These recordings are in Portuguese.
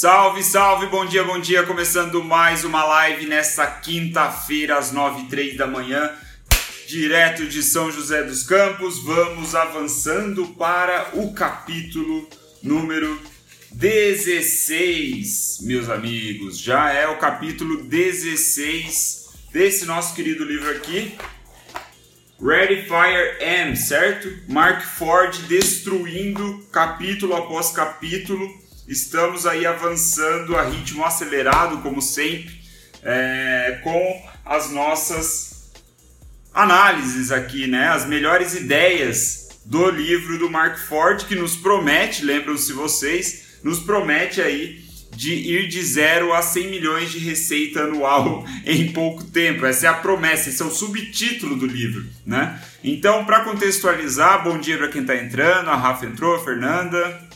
Salve, salve, bom dia, bom dia. Começando mais uma live nessa quinta-feira, às 9 e 3 da manhã, direto de São José dos Campos. Vamos avançando para o capítulo número 16, meus amigos. Já é o capítulo 16 desse nosso querido livro aqui. Ready Fire M, certo? Mark Ford destruindo capítulo após capítulo Estamos aí avançando a ritmo acelerado, como sempre, é, com as nossas análises aqui, né? As melhores ideias do livro do Mark Ford, que nos promete, lembram-se vocês, nos promete aí de ir de zero a 100 milhões de receita anual em pouco tempo. Essa é a promessa, esse é o subtítulo do livro, né? Então, para contextualizar, bom dia para quem está entrando, a Rafa entrou, a Fernanda,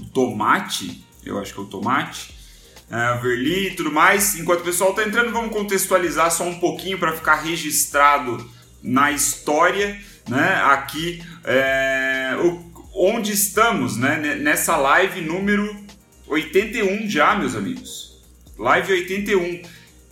tomate, eu acho que é o tomate, uh, verli e tudo mais. Enquanto o pessoal está entrando, vamos contextualizar só um pouquinho para ficar registrado na história, né? Aqui, é, o, onde estamos, né? Nessa live número 81 já, meus amigos. Live 81.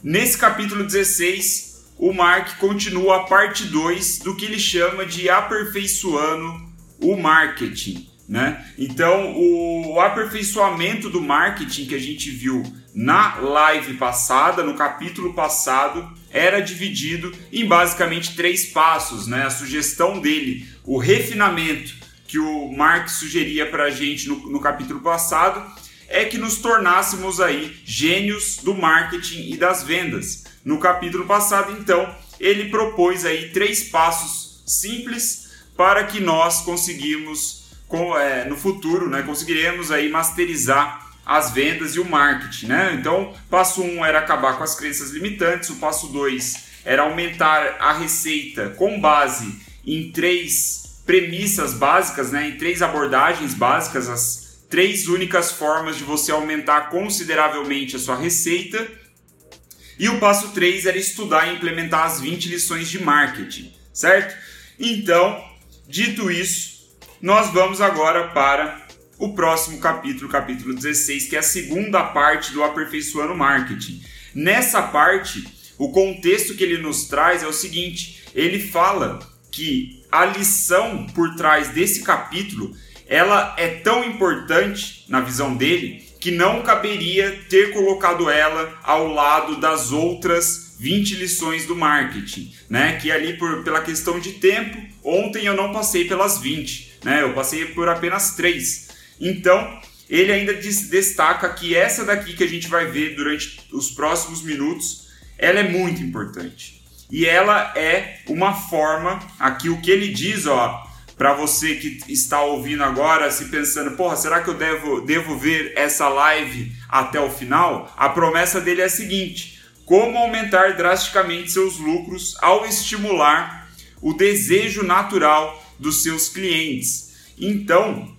Nesse capítulo 16, o Mark continua a parte 2 do que ele chama de aperfeiçoando o marketing. Né? Então, o aperfeiçoamento do marketing que a gente viu na live passada, no capítulo passado, era dividido em basicamente três passos. Né? A sugestão dele, o refinamento que o Mark sugeria para a gente no, no capítulo passado, é que nos tornássemos aí gênios do marketing e das vendas. No capítulo passado, então, ele propôs aí três passos simples para que nós conseguimos no futuro, né, conseguiremos aí masterizar as vendas e o marketing, né? Então, passo 1 um era acabar com as crenças limitantes, o passo 2 era aumentar a receita com base em três premissas básicas, né, em três abordagens básicas, as três únicas formas de você aumentar consideravelmente a sua receita. E o passo 3 era estudar e implementar as 20 lições de marketing, certo? Então, dito isso, nós vamos agora para o próximo capítulo, capítulo 16, que é a segunda parte do Aperfeiçoando Marketing. Nessa parte, o contexto que ele nos traz é o seguinte: ele fala que a lição por trás desse capítulo ela é tão importante na visão dele que não caberia ter colocado ela ao lado das outras 20 lições do marketing, né? Que ali por, pela questão de tempo, ontem eu não passei pelas 20 né? Eu passei por apenas três. Então, ele ainda destaca que essa daqui que a gente vai ver durante os próximos minutos, ela é muito importante. E ela é uma forma, aqui o que ele diz, ó, para você que está ouvindo agora, se pensando, porra, será que eu devo, devo ver essa live até o final? A promessa dele é a seguinte: como aumentar drasticamente seus lucros ao estimular o desejo natural dos seus clientes. Então,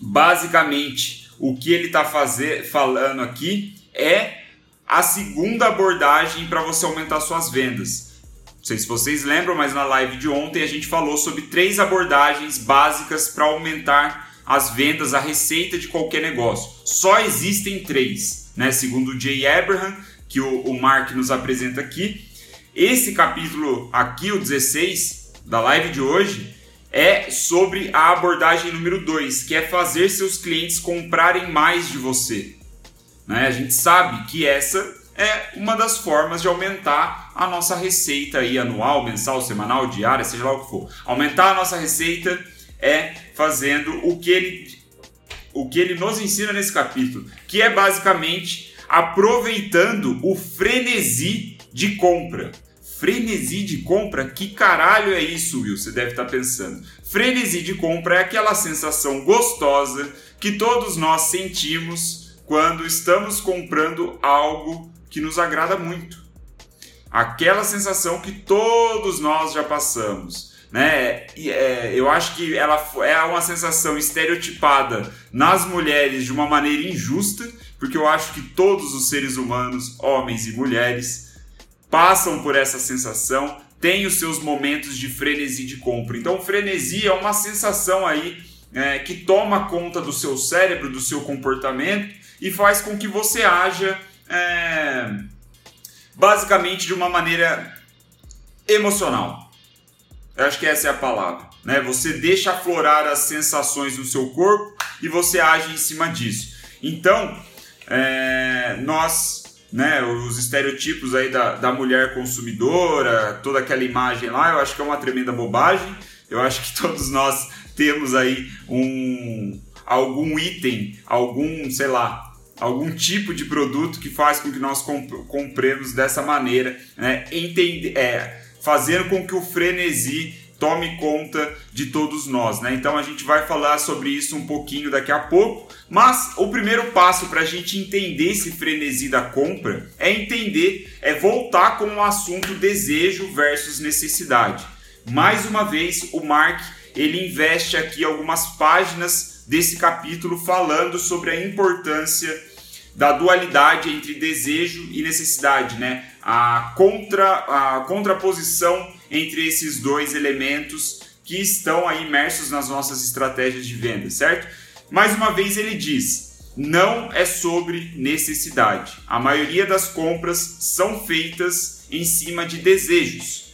basicamente, o que ele está falando aqui é a segunda abordagem para você aumentar suas vendas. Não sei se vocês lembram, mas na live de ontem a gente falou sobre três abordagens básicas para aumentar as vendas, a receita de qualquer negócio. Só existem três, né? Segundo o Jay Abraham, que o, o Mark nos apresenta aqui. Esse capítulo aqui, o 16 da live de hoje, é sobre a abordagem número 2, que é fazer seus clientes comprarem mais de você. Né? A gente sabe que essa é uma das formas de aumentar a nossa receita aí, anual, mensal, semanal, diária, seja lá o que for. Aumentar a nossa receita é fazendo o que ele o que ele nos ensina nesse capítulo, que é basicamente aproveitando o frenesi de compra frenesi de compra? Que caralho é isso, Will? Você deve estar pensando. Frenesi de compra é aquela sensação gostosa que todos nós sentimos quando estamos comprando algo que nos agrada muito. Aquela sensação que todos nós já passamos. Né? É, eu acho que ela é uma sensação estereotipada nas mulheres de uma maneira injusta, porque eu acho que todos os seres humanos, homens e mulheres, passam por essa sensação, têm os seus momentos de frenesi de compra. Então, frenesi é uma sensação aí é, que toma conta do seu cérebro, do seu comportamento e faz com que você haja é, basicamente de uma maneira emocional. Eu acho que essa é a palavra. Né? Você deixa aflorar as sensações do seu corpo e você age em cima disso. Então, é, nós, né, os estereotipos aí da, da mulher consumidora, toda aquela imagem lá, eu acho que é uma tremenda bobagem. Eu acho que todos nós temos aí um algum item, algum, sei lá, algum tipo de produto que faz com que nós comp compremos dessa maneira, né? É, fazendo com que o frenesi tome conta de todos nós, né? Então a gente vai falar sobre isso um pouquinho daqui a pouco, mas o primeiro passo para a gente entender esse frenesi da compra é entender, é voltar com o assunto desejo versus necessidade. Mais uma vez, o Mark ele investe aqui algumas páginas desse capítulo falando sobre a importância da dualidade entre desejo e necessidade, né? A contra a contraposição entre esses dois elementos que estão aí imersos nas nossas estratégias de venda, certo? Mais uma vez ele diz: não é sobre necessidade. A maioria das compras são feitas em cima de desejos.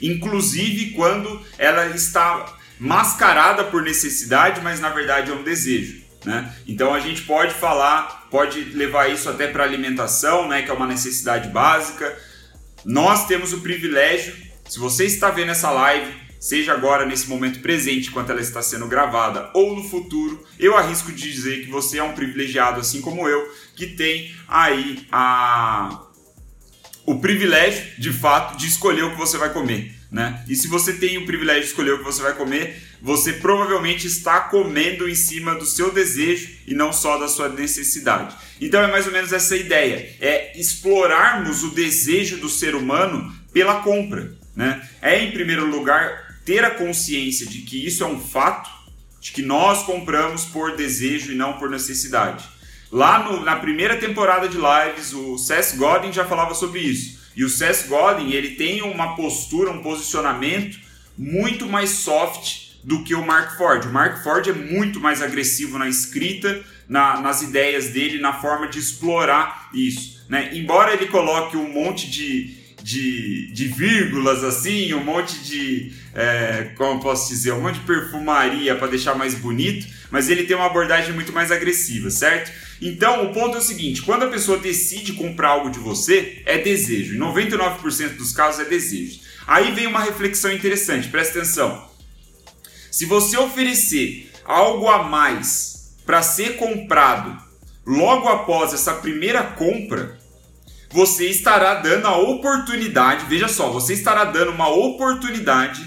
Inclusive quando ela está mascarada por necessidade, mas na verdade é um desejo. Né? Então a gente pode falar, pode levar isso até para alimentação, né, que é uma necessidade básica. Nós temos o privilégio se você está vendo essa live, seja agora nesse momento presente enquanto ela está sendo gravada ou no futuro, eu arrisco de dizer que você é um privilegiado assim como eu, que tem aí a o privilégio, de fato, de escolher o que você vai comer, né? E se você tem o privilégio de escolher o que você vai comer, você provavelmente está comendo em cima do seu desejo e não só da sua necessidade. Então é mais ou menos essa ideia, é explorarmos o desejo do ser humano pela compra. Né? É, em primeiro lugar, ter a consciência de que isso é um fato, de que nós compramos por desejo e não por necessidade. Lá no, na primeira temporada de lives, o Seth Godin já falava sobre isso. E o Seth Godin ele tem uma postura, um posicionamento muito mais soft do que o Mark Ford. O Mark Ford é muito mais agressivo na escrita, na, nas ideias dele, na forma de explorar isso. Né? Embora ele coloque um monte de de, de vírgulas assim, um monte de, é, como posso dizer, um monte de perfumaria para deixar mais bonito, mas ele tem uma abordagem muito mais agressiva, certo? Então o ponto é o seguinte: quando a pessoa decide comprar algo de você, é desejo. Em 99% dos casos é desejo. Aí vem uma reflexão interessante, presta atenção. Se você oferecer algo a mais para ser comprado logo após essa primeira compra, você estará dando a oportunidade, veja só, você estará dando uma oportunidade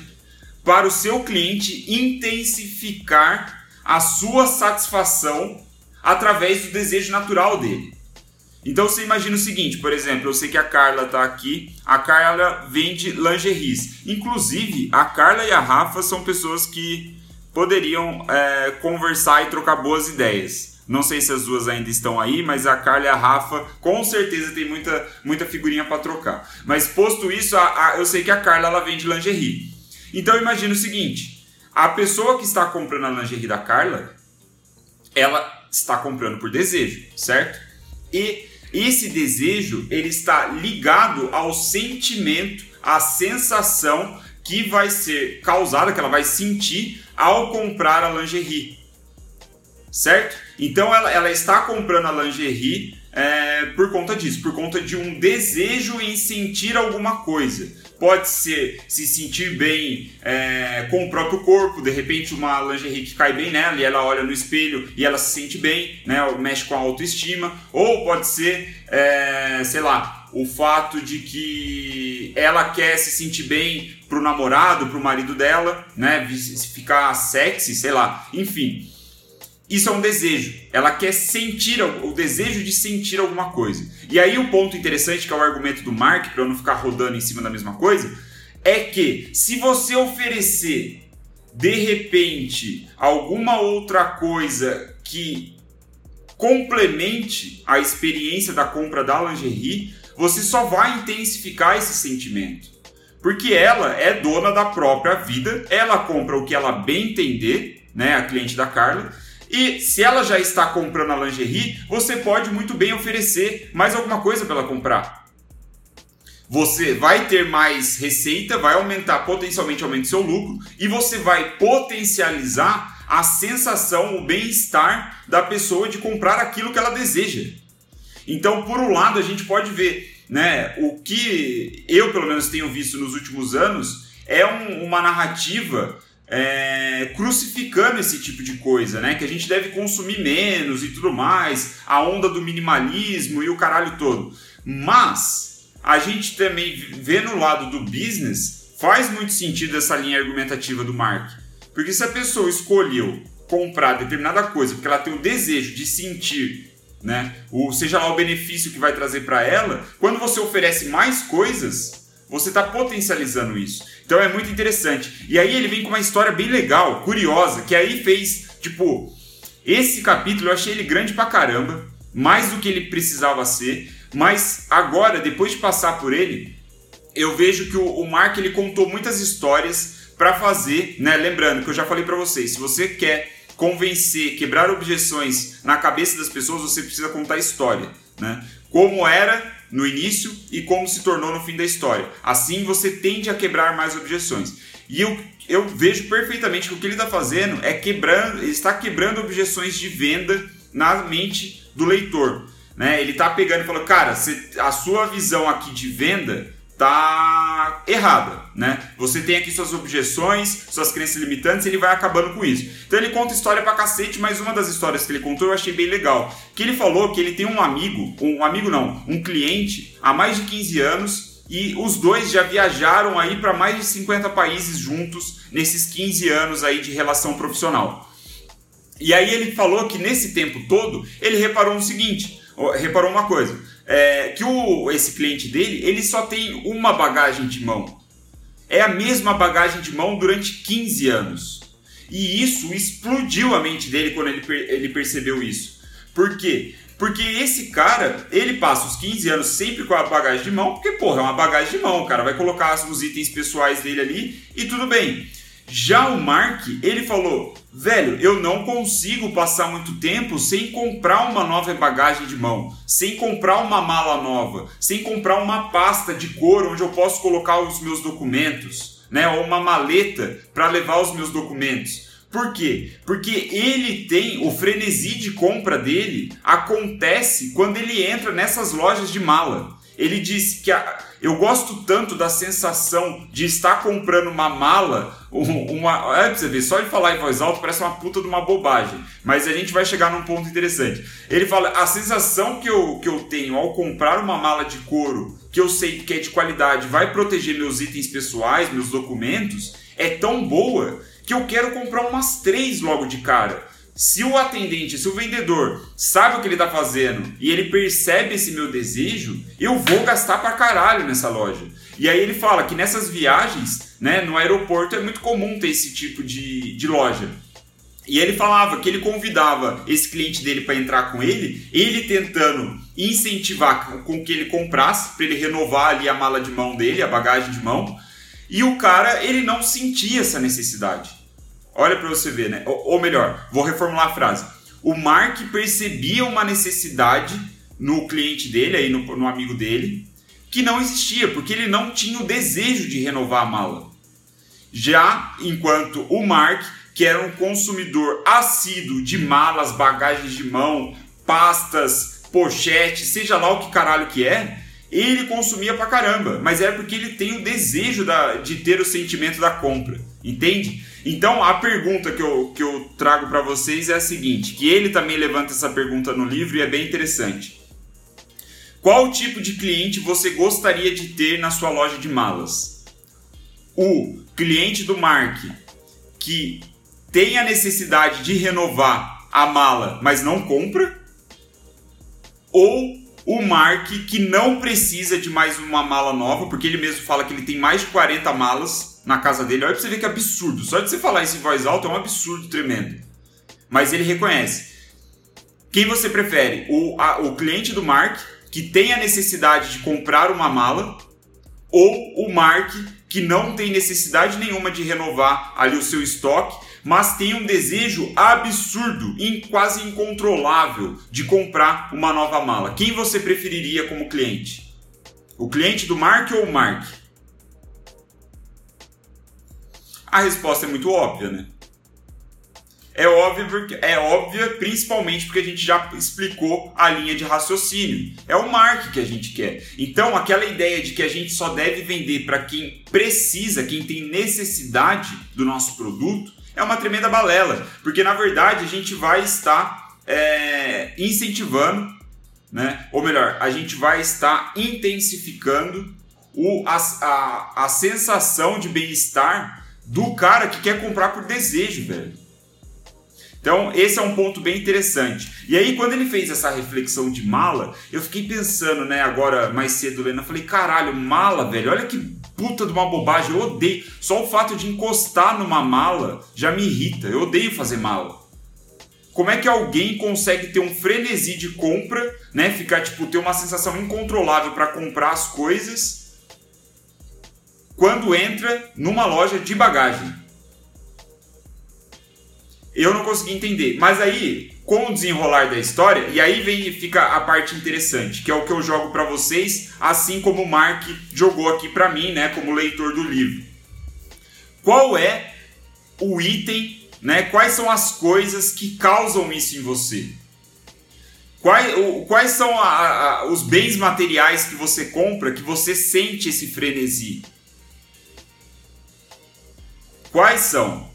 para o seu cliente intensificar a sua satisfação através do desejo natural dele. Então você imagina o seguinte, por exemplo, eu sei que a Carla está aqui, a Carla vende lingeries. Inclusive, a Carla e a Rafa são pessoas que poderiam é, conversar e trocar boas ideias. Não sei se as duas ainda estão aí, mas a Carla e a Rafa com certeza tem muita, muita figurinha para trocar. Mas posto isso, a, a, eu sei que a Carla ela vende lingerie. Então imagina o seguinte: a pessoa que está comprando a lingerie da Carla, ela está comprando por desejo, certo? E esse desejo ele está ligado ao sentimento, à sensação que vai ser causada, que ela vai sentir ao comprar a lingerie certo? Então ela, ela está comprando a lingerie é, por conta disso, por conta de um desejo em sentir alguma coisa. Pode ser se sentir bem é, com o próprio corpo, de repente uma lingerie que cai bem nela e ela olha no espelho e ela se sente bem, né, mexe com a autoestima. Ou pode ser, é, sei lá, o fato de que ela quer se sentir bem pro namorado, pro marido dela, né, ficar sexy, sei lá, enfim. Isso é um desejo. Ela quer sentir o desejo de sentir alguma coisa. E aí o ponto interessante que é o argumento do Mark para eu não ficar rodando em cima da mesma coisa é que se você oferecer de repente alguma outra coisa que complemente a experiência da compra da lingerie, você só vai intensificar esse sentimento. Porque ela é dona da própria vida, ela compra o que ela bem entender, né, a cliente da Carla, E se ela já está comprando a lingerie, você pode muito bem oferecer mais alguma coisa para ela comprar. Você vai ter mais receita, vai aumentar potencialmente aumenta seu lucro e você vai potencializar a sensação, o bem-estar da pessoa de comprar aquilo que ela deseja. Então, por um lado, a gente pode ver, né, o que eu pelo menos tenho visto nos últimos anos é um, uma narrativa é, crucificando esse tipo de coisa, né? Que a gente deve consumir menos e tudo mais, a onda do minimalismo e o caralho todo. Mas a gente também vê no lado do business, faz muito sentido essa linha argumentativa do Mark. Porque se a pessoa escolheu comprar determinada coisa porque ela tem o desejo de sentir, né, o, seja lá o benefício que vai trazer para ela, quando você oferece mais coisas, você está potencializando isso. Então é muito interessante. E aí ele vem com uma história bem legal, curiosa, que aí fez, tipo, esse capítulo eu achei ele grande pra caramba, mais do que ele precisava ser, mas agora, depois de passar por ele, eu vejo que o, Mark ele contou muitas histórias para fazer, né? Lembrando que eu já falei para vocês, se você quer convencer, quebrar objeções na cabeça das pessoas, você precisa contar história, né? Como era no início e como se tornou no fim da história. Assim você tende a quebrar mais objeções. E eu, eu vejo perfeitamente que o que ele está fazendo é quebrando, ele está quebrando objeções de venda na mente do leitor. Né? Ele está pegando e falando, cara, a sua visão aqui de venda tá errada, né? Você tem aqui suas objeções, suas crenças limitantes, e ele vai acabando com isso. Então ele conta história pra cacete, mas uma das histórias que ele contou eu achei bem legal. Que ele falou que ele tem um amigo, um amigo não, um cliente há mais de 15 anos e os dois já viajaram aí para mais de 50 países juntos nesses 15 anos aí de relação profissional. E aí ele falou que nesse tempo todo ele reparou o seguinte, reparou uma coisa é, que o, esse cliente dele, ele só tem uma bagagem de mão. É a mesma bagagem de mão durante 15 anos. E isso explodiu a mente dele quando ele, ele percebeu isso. Por quê? Porque esse cara, ele passa os 15 anos sempre com a bagagem de mão, porque, porra, é uma bagagem de mão, o cara vai colocar os itens pessoais dele ali e tudo bem. Já o Mark, ele falou: velho, eu não consigo passar muito tempo sem comprar uma nova bagagem de mão, sem comprar uma mala nova, sem comprar uma pasta de couro onde eu posso colocar os meus documentos, né? Ou uma maleta para levar os meus documentos. Por quê? Porque ele tem o frenesi de compra dele acontece quando ele entra nessas lojas de mala. Ele disse que a, eu gosto tanto da sensação de estar comprando uma mala, uma. É pra você ver, só de falar em voz alta parece uma puta de uma bobagem. Mas a gente vai chegar num ponto interessante. Ele fala: a sensação que eu, que eu tenho ao comprar uma mala de couro, que eu sei que é de qualidade, vai proteger meus itens pessoais, meus documentos, é tão boa que eu quero comprar umas três logo de cara. Se o atendente, se o vendedor sabe o que ele está fazendo e ele percebe esse meu desejo, eu vou gastar pra caralho nessa loja. E aí ele fala que nessas viagens, né, no aeroporto é muito comum ter esse tipo de, de loja. E ele falava que ele convidava esse cliente dele para entrar com ele, ele tentando incentivar com que ele comprasse, para ele renovar ali a mala de mão dele, a bagagem de mão. E o cara, ele não sentia essa necessidade. Olha para você ver, né? Ou, ou, melhor, vou reformular a frase. O Mark percebia uma necessidade no cliente dele, aí no, no amigo dele, que não existia, porque ele não tinha o desejo de renovar a mala. Já enquanto o Mark, que era um consumidor assíduo de malas, bagagens de mão, pastas, pochetes, seja lá o que caralho que é, ele consumia pra caramba, mas era porque ele tem o desejo da, de ter o sentimento da compra, entende? Então a pergunta que eu, que eu trago para vocês é a seguinte, que ele também levanta essa pergunta no livro e é bem interessante. Qual tipo de cliente você gostaria de ter na sua loja de malas? O cliente do Mark que tem a necessidade de renovar a mala, mas não compra? Ou o Mark que não precisa de mais uma mala nova, porque ele mesmo fala que ele tem mais de 40 malas na casa dele. Olha pra você ver que absurdo. Só de você falar isso em voz alta é um absurdo tremendo. Mas ele reconhece. Quem você prefere? O, a, o cliente do Mark, que tem a necessidade de comprar uma mala, ou o Mark, que não tem necessidade nenhuma de renovar ali o seu estoque, mas tem um desejo absurdo, quase incontrolável, de comprar uma nova mala. Quem você preferiria como cliente? O cliente do Mark ou o Mark? A resposta é muito óbvia, né? É óbvia, porque, é óbvia principalmente porque a gente já explicou a linha de raciocínio. É o Mark que a gente quer. Então, aquela ideia de que a gente só deve vender para quem precisa, quem tem necessidade do nosso produto, é uma tremenda balela. Porque, na verdade, a gente vai estar é, incentivando, né? ou melhor, a gente vai estar intensificando o, a, a, a sensação de bem-estar do cara que quer comprar por desejo, velho. Então, esse é um ponto bem interessante. E aí, quando ele fez essa reflexão de mala, eu fiquei pensando, né, agora mais cedo, Lena, eu falei, caralho, mala, velho, olha que puta de uma bobagem, eu odeio. Só o fato de encostar numa mala já me irrita, eu odeio fazer mala. Como é que alguém consegue ter um frenesi de compra, né, ficar, tipo, ter uma sensação incontrolável para comprar as coisas quando entra numa loja de bagagem? eu não consegui entender. Mas aí, com o desenrolar da história, e aí vem fica a parte interessante, que é o que eu jogo para vocês, assim como o Mark jogou aqui para mim, né, como leitor do livro. Qual é o item, né? Quais são as coisas que causam isso em você? Quais, quais são a, a, os bens materiais que você compra que você sente esse frenesi? Quais são?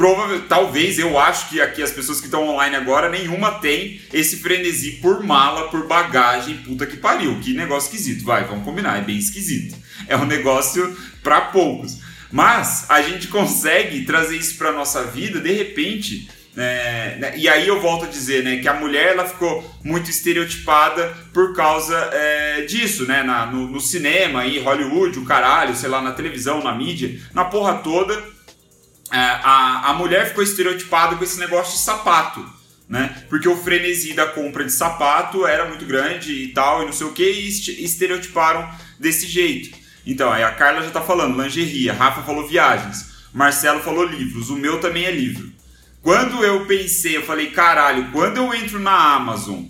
Provavelmente, talvez, eu acho que aqui as pessoas que estão online agora, nenhuma tem esse frenesi por mala, por bagagem, puta que pariu. Que negócio esquisito, vai, vamos combinar, é bem esquisito. É um negócio para poucos. Mas a gente consegue trazer isso para nossa vida, de repente, é, né? e aí eu volto a dizer né, que a mulher ela ficou muito estereotipada por causa é, disso, né? Na, no, no, cinema, em Hollywood, o caralho, sei lá, na televisão, na mídia, na porra toda a, a mulher ficou estereotipada com esse negócio de sapato, né? Porque o frenesi da compra de sapato era muito grande e tal, e não sei o que, e estereotiparam desse jeito. Então, aí a Carla já tá falando lingerie, Rafa falou viagens, Marcelo falou livros, o meu também é livro. Quando eu pensei, eu falei, caralho, quando eu entro na Amazon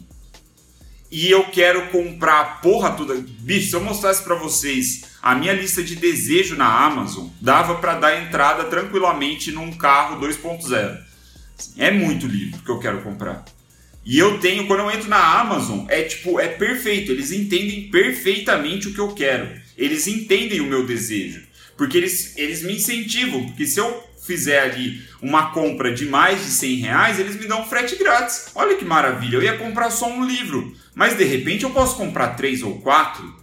e eu quero comprar a porra toda. Bicho, se eu mostrasse para vocês a minha lista de desejo na Amazon, dava para dar entrada tranquilamente num carro 2.0. É muito livro que eu quero comprar. E eu tenho, quando eu entro na Amazon, é tipo, é perfeito. Eles entendem perfeitamente o que eu quero. Eles entendem o meu desejo. Porque eles, eles me incentivam. Porque se eu fizer ali uma compra de mais de 100 reais, eles me dão frete grátis. Olha que maravilha, eu ia comprar só um livro, mas de repente eu posso comprar três ou quatro.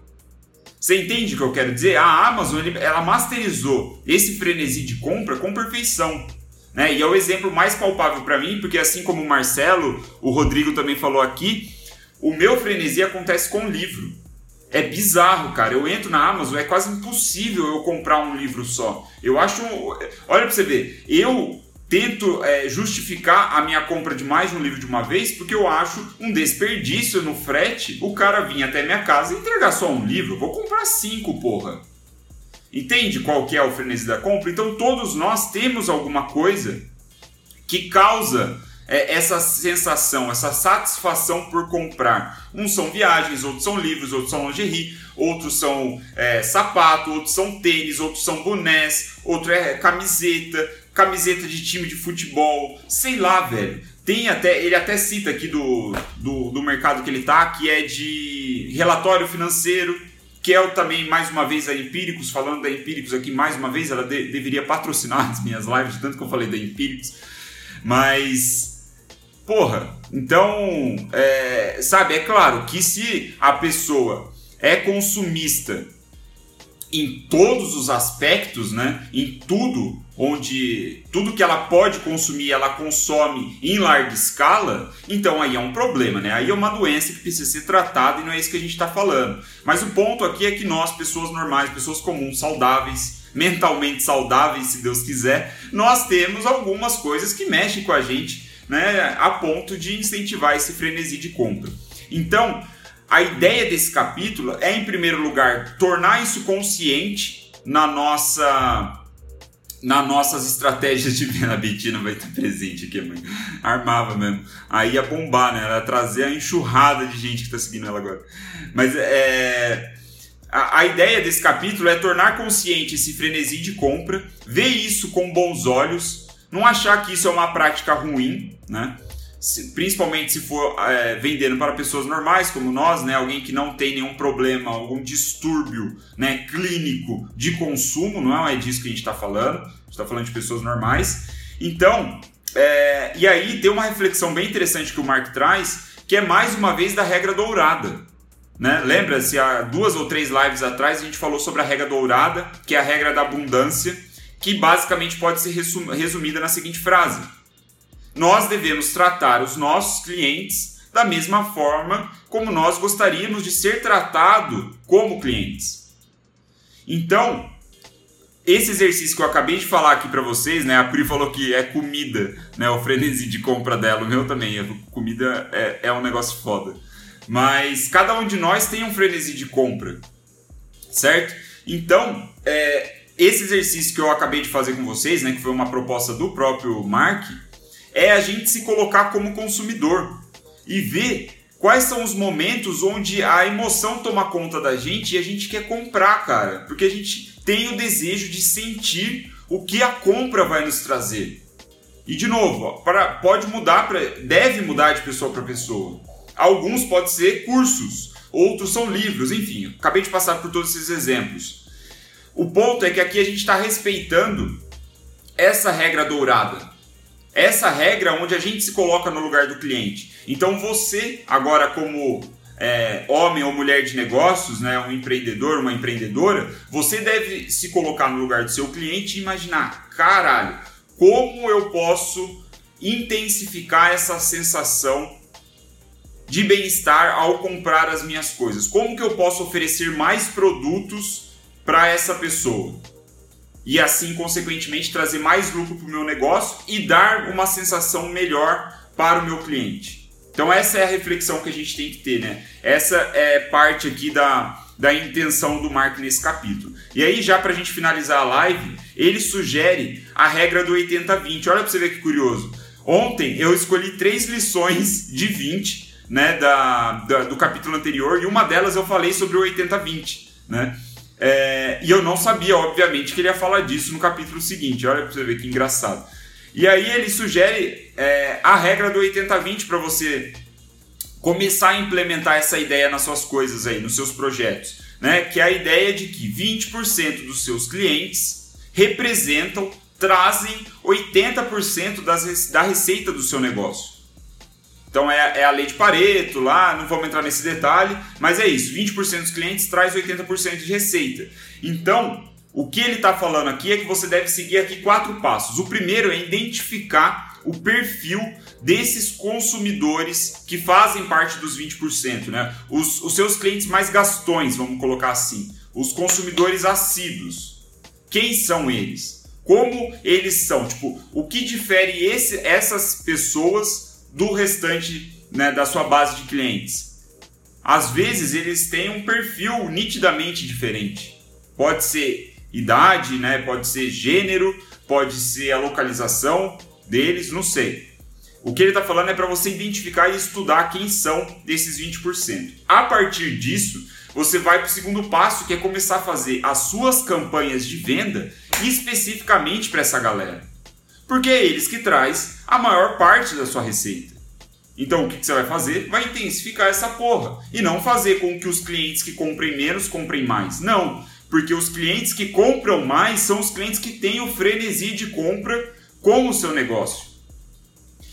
Você entende o que eu quero dizer? A Amazon ela masterizou esse frenesi de compra com perfeição. Né? E é o exemplo mais palpável para mim, porque assim como o Marcelo, o Rodrigo também falou aqui, o meu frenesi acontece com livro. É bizarro, cara. Eu entro na Amazon, é quase impossível eu comprar um livro só. Eu acho. Olha pra você ver. Eu tento é, justificar a minha compra de mais de um livro de uma vez porque eu acho um desperdício no frete o cara vir até minha casa e entregar só um livro. vou comprar cinco, porra. Entende qual que é o frenesi da compra? Então todos nós temos alguma coisa que causa é, essa sensação, essa satisfação por comprar. Uns são viagens, outros são livros, outros são lingerie, outros são é, sapato, outros são tênis, outros são bonés, outro é camiseta, camiseta de time de futebol, sei lá, velho. Tem até, ele até cita aqui do, do, do mercado que ele tá, que é de relatório financeiro, que é também, mais uma vez, a Empíricos, falando da Empíricos aqui, mais uma vez, ela de, deveria patrocinar as minhas lives, tanto que eu falei da Empíricos. Mas Porra, então, é, sabe, é claro que se a pessoa é consumista em todos os aspectos, né? Em tudo onde tudo que ela pode consumir, ela consome em larga escala, então aí é um problema, né? Aí é uma doença que precisa ser tratada e não é isso que a gente está falando. Mas o ponto aqui é que nós, pessoas normais, pessoas comuns, saudáveis, mentalmente saudáveis, se Deus quiser, nós temos algumas coisas que mexem com a gente né, a ponto de incentivar esse frenesi de compra. Então, a ideia desse capítulo é, em primeiro lugar, tornar isso consciente na nossa nas nossas estratégias de venda. A Betina vai ter presente aqui, mãe. Armava mesmo. Aí ia bombar, né? Ela ia trazer a enxurrada de gente que tá seguindo ela agora. Mas é. A, a, ideia desse capítulo é tornar consciente esse frenesi de compra, ver isso com bons olhos, não achar que isso é uma prática ruim, né? Principalmente se for é, vendendo para pessoas normais como nós, né? Alguém que não tem nenhum problema, algum distúrbio né, clínico de consumo, não é disso que a gente está falando, a gente está falando de pessoas normais. Então, é, e aí tem uma reflexão bem interessante que o Mark traz, que é mais uma vez da regra dourada. Né? Lembra-se, há duas ou três lives atrás a gente falou sobre a regra dourada, que é a regra da abundância, que basicamente pode ser resumida na seguinte frase: Nós devemos tratar os nossos clientes da mesma forma como nós gostaríamos de ser tratado como clientes. Então, esse exercício que eu acabei de falar aqui para vocês, né? A Pri falou que é comida, né? O frenesi de compra dela, o meu também. Comida é, é um negócio foda. Mas cada um de nós tem um frenesi de compra, certo? Então, é, esse exercício que eu acabei de fazer com vocês, né, que foi uma proposta do próprio Mark, é a gente se colocar como consumidor e ver quais são os momentos onde a emoção toma conta da gente e a gente quer comprar, cara, porque a gente tem o desejo de sentir o que a compra vai nos trazer. E de novo, pode mudar, pra, deve mudar de pessoa para pessoa. Alguns podem ser cursos, outros são livros, enfim. Acabei de passar por todos esses exemplos. O ponto é que aqui a gente está respeitando essa regra dourada. Essa regra onde a gente se coloca no lugar do cliente. Então você, agora como é, homem ou mulher de negócios, né, um empreendedor, uma empreendedora, você deve se colocar no lugar do seu cliente e imaginar, caralho, como eu posso intensificar essa sensação de bem-estar ao comprar as minhas coisas? Como que eu posso oferecer mais produtos para essa pessoa? E assim, consequentemente, trazer mais lucro para o meu negócio e dar uma sensação melhor para o meu cliente. Então essa é a reflexão que a gente tem que ter, né? Essa é parte aqui da, da intenção do Mark nesse capítulo. E aí, já para a gente finalizar a live, ele sugere a regra do 80-20. Olha para você ver que curioso. Ontem eu escolhi três lições de 20 né, da, da, do capítulo anterior, e uma delas eu falei sobre o 80-20, né? É, e eu não sabia, obviamente, que ele ia falar disso no capítulo seguinte. Olha pra você ver que engraçado. E aí ele sugere é, a regra do 80-20 para você começar a implementar essa ideia nas suas coisas aí, nos seus projetos. Né? Que é a ideia de que 20% dos seus clientes representam, trazem 80% das, da receita do seu negócio. Então é, é, a lei de Pareto lá, não vamos entrar nesse detalhe, mas é isso: 20% dos clientes traz 80% de receita. Então, o que ele está falando aqui é que você deve seguir aqui quatro passos. O primeiro é identificar o perfil desses consumidores que fazem parte dos 20%, né? Os, os seus clientes mais gastões, vamos colocar assim. Os consumidores assíduos. Quem são eles? Como eles são? Tipo, o que difere esse, essas pessoas do restante né, da sua base de clientes. Às vezes eles têm um perfil nitidamente diferente. Pode ser idade, né, pode ser gênero, pode ser a localização deles, não sei. O que ele está falando é para você identificar e estudar quem são desses 20%. A partir disso, você vai para o segundo passo, que é começar a fazer as suas campanhas de venda especificamente para essa galera. Porque é eles que traz a maior parte da sua receita. Então o que, você vai fazer? Vai intensificar essa porra. E não fazer com que os clientes que comprem menos comprem mais. Não. Porque os clientes que compram mais são os clientes que têm o frenesi de compra com o seu negócio.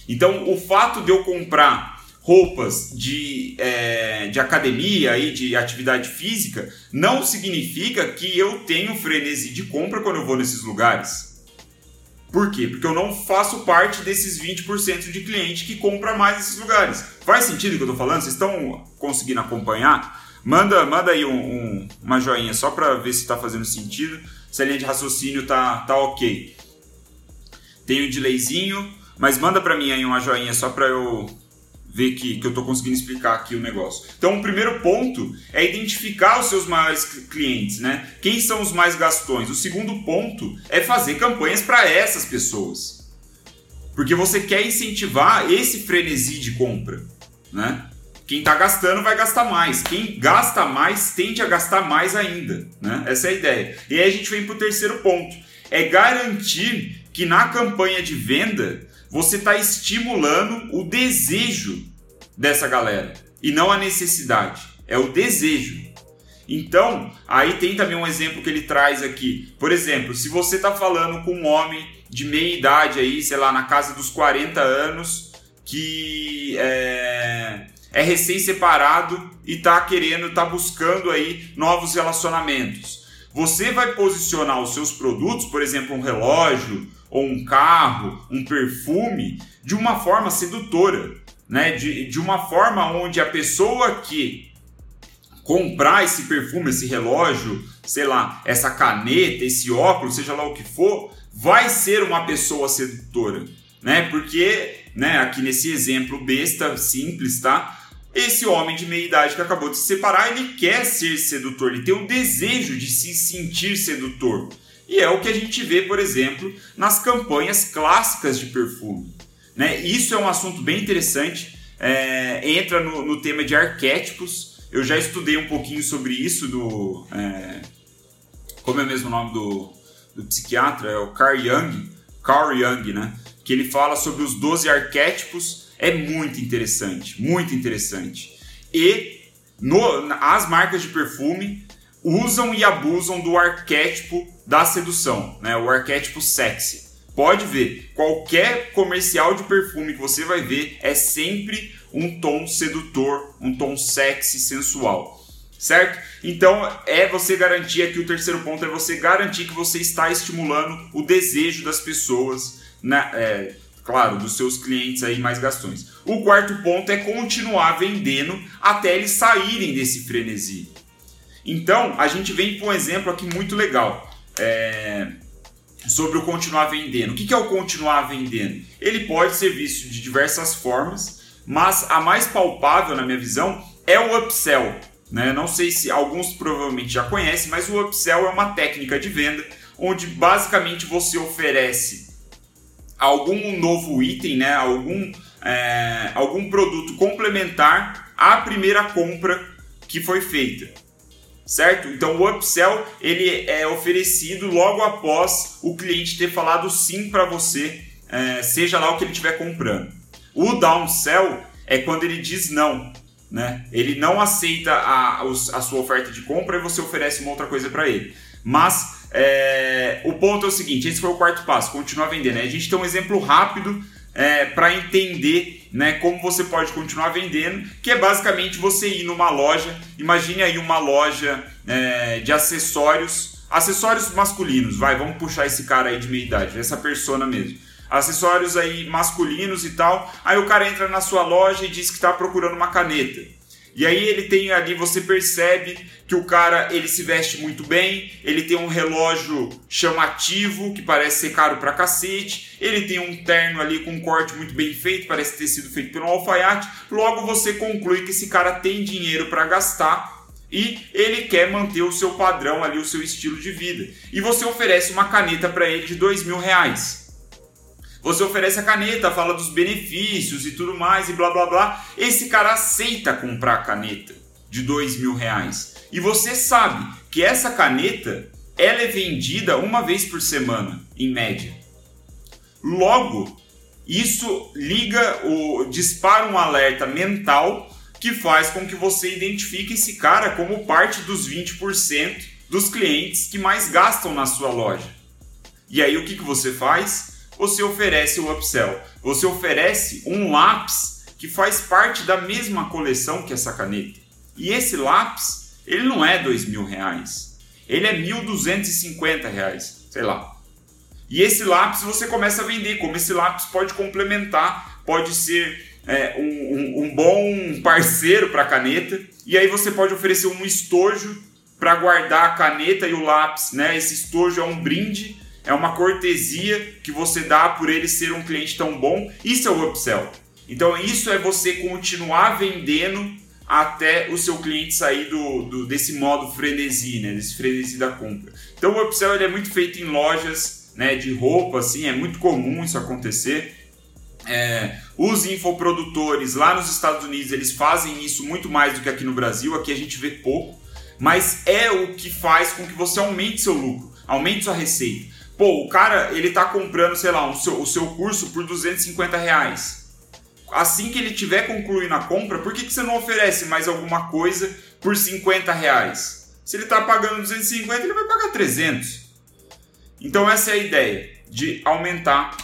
Então o fato de eu comprar roupas de, é, de academia e de atividade física não significa que eu tenho frenesi de compra quando eu vou nesses lugares. Por quê? Porque eu não faço parte desses 20% de cliente que compra mais nesses lugares. Faz sentido o que eu estou falando? Vocês estão conseguindo acompanhar? Manda, manda aí um, um, uma joinha só para ver se está fazendo sentido, se a linha de raciocínio tá, tá ok. Tem um delayzinho, mas manda para mim aí uma joinha só para eu ver que, que eu estou conseguindo explicar aqui o negócio. Então, o primeiro ponto é identificar os seus maiores clientes, né? Quem são os mais gastões? O segundo ponto é fazer campanhas para essas pessoas. Porque você quer incentivar esse frenesi de compra, né? Quem está gastando vai gastar mais. Quem gasta mais tende a gastar mais ainda. Né? Essa é a ideia. E aí a gente vem para o terceiro ponto. É garantir que na campanha de venda você está estimulando o desejo dessa galera e não a necessidade. É o desejo. Então, aí tem também um exemplo que ele traz aqui. Por exemplo, se você está falando com um homem de meia idade aí, sei lá, na casa dos 40 anos, que é, é recém-separado e está querendo, está buscando aí novos relacionamentos. Você vai posicionar os seus produtos, por exemplo, um relógio ou um carro, um perfume, de uma forma sedutora, né? De, de uma forma onde a pessoa que comprar esse perfume, esse relógio, sei lá, essa caneta, esse óculos, seja lá o que for, vai ser uma pessoa sedutora, né? Porque, né, aqui nesse exemplo besta, simples, tá? Esse homem de meia idade que acabou de se separar, ele quer ser sedutor, ele tem o desejo de se sentir sedutor. E é o que a gente vê, por exemplo, nas campanhas clássicas de perfume. Né? Isso é um assunto bem interessante, é, entra no, no, tema de arquétipos. Eu já estudei um pouquinho sobre isso do. É, como é mesmo o nome do, do psiquiatra? É o Carl Jung. Carl Jung, né? Que ele fala sobre os 12 arquétipos é muito interessante, muito interessante. E no, as marcas de perfume usam e abusam do arquétipo da sedução, né? O arquétipo sexy. Pode ver, qualquer comercial de perfume que você vai ver é sempre um tom sedutor, um tom sexy, sensual. Certo? Então é você garantir aqui o terceiro ponto é você garantir que você está estimulando o desejo das pessoas na, é, claro, dos seus clientes aí mais gastões. O quarto ponto é continuar vendendo até eles saírem desse frenesi. Então, a gente vem com um exemplo aqui muito legal é, sobre o continuar vendendo. O que é o continuar vendendo? Ele pode ser visto de diversas formas, mas a mais palpável, na minha visão, é o upsell. Né? Não sei se alguns provavelmente já conhecem, mas o upsell é uma técnica de venda onde basicamente você oferece algum novo item, né, algum, é, algum produto complementar à primeira compra que foi feita. Certo? Então o upsell ele é oferecido logo após o cliente ter falado sim para você, é, seja lá o que ele estiver comprando. O downsell é quando ele diz não. Né? Ele não aceita a, a sua oferta de compra e você oferece uma outra coisa para ele. Mas é, o ponto é o seguinte: esse foi o quarto passo, continuar vendendo. Né? A gente tem um exemplo rápido é, para entender né, como você pode continuar vendendo, que é basicamente você ir numa loja. Imagine aí uma loja é, de acessórios, acessórios masculinos. Vai, vamos puxar esse cara aí de meia idade, essa persona mesmo. Acessórios aí masculinos e tal. Aí o cara entra na sua loja e diz que está procurando uma caneta. E aí ele tem ali, você percebe que o cara ele se veste muito bem, ele tem um relógio chamativo que parece ser caro pra cacete, ele tem um terno ali com um corte muito bem feito, parece ter sido feito pelo alfaiate. Logo você conclui que esse cara tem dinheiro para gastar e ele quer manter o seu padrão ali, o seu estilo de vida. E você oferece uma caneta para ele de dois mil reais. Você oferece a caneta, fala dos benefícios e tudo mais e blá blá blá. Esse cara aceita comprar a caneta de dois mil reais. E você sabe que essa caneta ela é vendida uma vez por semana, em média. Logo, isso liga o dispara um alerta mental que faz com que você identifique esse cara como parte dos 20% dos clientes que mais gastam na sua loja. E aí o que, que você faz? Você oferece o upsell. Você oferece um lápis que faz parte da mesma coleção que essa caneta. E esse lápis, ele não é dois mil reais. Ele é mil duzentos e reais, sei lá. E esse lápis você começa a vender. Como esse lápis pode complementar, pode ser é, um, um, um bom parceiro para a caneta. E aí você pode oferecer um estojo para guardar a caneta e o lápis. Né? Esse estojo é um brinde é uma cortesia que você dá por ele ser um cliente tão bom. Isso é o upsell. Então isso é você continuar vendendo até o seu cliente sair do, do, desse modo frenesi, né? Desse frenesi da compra. Então o upsell ele é muito feito em lojas né, de roupa, assim, é muito comum isso acontecer. É, os infoprodutores lá nos Estados Unidos eles fazem isso muito mais do que aqui no Brasil. Aqui a gente vê pouco, mas é o que faz com que você aumente seu lucro, aumente sua receita. Pô, o cara ele tá comprando, sei lá, um seu, o seu curso por 250 reais assim que ele tiver concluído a compra, por que, que você não oferece mais alguma coisa por 50 reais? Se ele está pagando 250, ele vai pagar 300. Então essa é a ideia de aumentar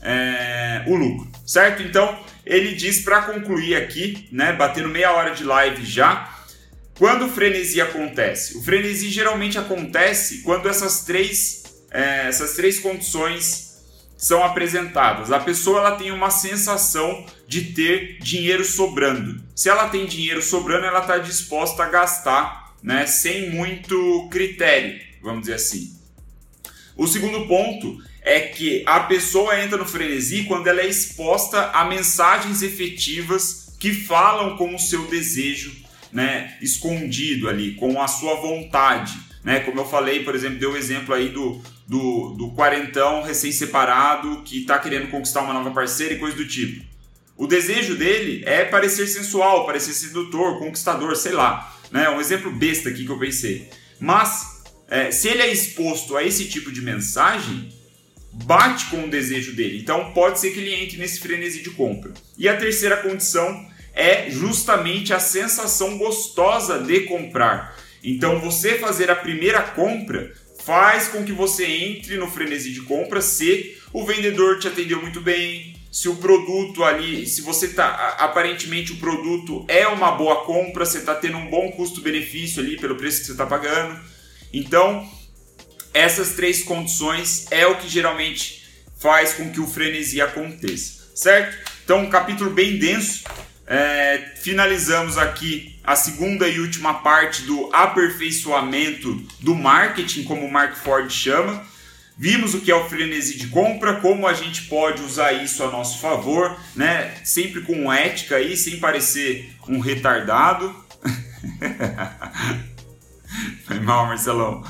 é, o lucro, certo? Então ele diz para concluir aqui, né, batendo meia hora de live já, quando o frenesi acontece. O frenesi geralmente acontece quando essas três, é, essas três condições são apresentadas. A pessoa ela tem uma sensação de ter dinheiro sobrando. Se ela tem dinheiro sobrando, ela está disposta a gastar, né, sem muito critério, vamos dizer assim. O segundo ponto é que a pessoa entra no frenesi quando ela é exposta a mensagens efetivas que falam com o seu desejo, né, escondido ali, com a sua vontade, né? Como eu falei, por exemplo, deu o exemplo aí do do, do quarentão recém-separado que está querendo conquistar uma nova parceira e coisa do tipo. O desejo dele é parecer sensual, parecer sedutor, conquistador, sei lá. Né? Um exemplo besta aqui que eu pensei. Mas, é, se ele é exposto a esse tipo de mensagem, bate com o desejo dele. Então, pode ser que ele entre nesse frenesi de compra. E a terceira condição é justamente a sensação gostosa de comprar. Então, você fazer a primeira compra faz com que você entre no frenesi de compra se o vendedor te atendeu muito bem, se o produto ali, se você tá aparentemente o produto é uma boa compra, você está tendo um bom custo-benefício ali pelo preço que você está pagando. Então, essas três condições é o que geralmente faz com que o frenesi aconteça, certo? Então, um capítulo bem denso. É, finalizamos aqui a segunda e última parte do aperfeiçoamento do marketing, como o Mark Ford chama. Vimos o que é o frenesi de compra, como a gente pode usar isso a nosso favor, né? Sempre com ética aí, sem parecer um retardado. Foi mal, Marcelão.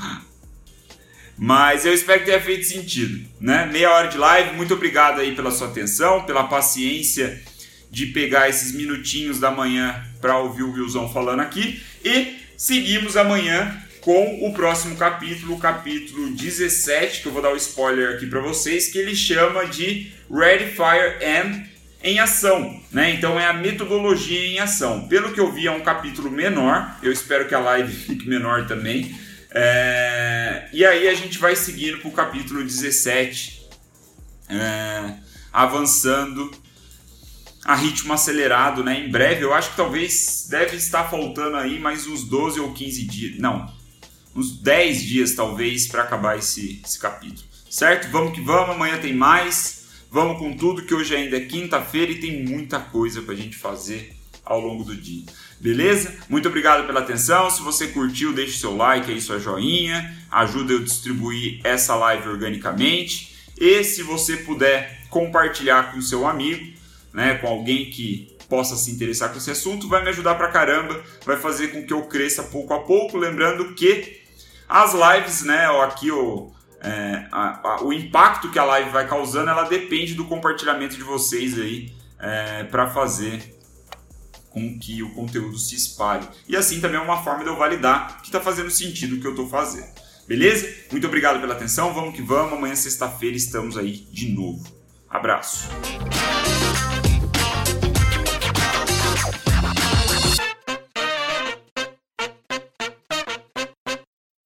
Mas eu espero que tenha feito sentido, né? Meia hora de live, muito obrigado aí pela sua atenção, pela paciência de pegar esses minutinhos da manhã para ouvir o Wilson falando aqui. E seguimos amanhã com o próximo capítulo, o capítulo 17, que eu vou dar o um spoiler aqui para vocês, que ele chama de Ready, Fire and em ação, né? Então é a metodologia em ação. Pelo que eu vi, é um capítulo menor. Eu espero que a live fique menor também. É... E aí a gente vai seguindo para o capítulo 17, é... avançando a ritmo acelerado, né? Em breve, eu acho que talvez deve estar faltando aí mais uns 12 ou 15 dias. Não, uns 10 dias talvez para acabar esse, esse capítulo. Certo? Vamos que vamos, amanhã tem mais. Vamos com tudo que hoje ainda é quinta-feira e tem muita coisa para a gente fazer ao longo do dia. Beleza? Muito obrigado pela atenção. Se você curtiu, deixe seu like aí, sua joinha. Ajuda eu a distribuir essa live organicamente. E se você puder compartilhar com seu amigo, né, com alguém que possa se interessar com esse assunto, vai me ajudar pra caramba, vai fazer com que eu cresça pouco a pouco. Lembrando que as lives, né, aqui o, é, a, a, o impacto que a live vai causando, ela depende do compartilhamento de vocês aí é, para fazer com que o conteúdo se espalhe. E assim também é uma forma de eu validar que está fazendo sentido o que eu estou fazendo. Beleza? Muito obrigado pela atenção, vamos que vamos. Amanhã, sexta-feira, estamos aí de novo. Abraço.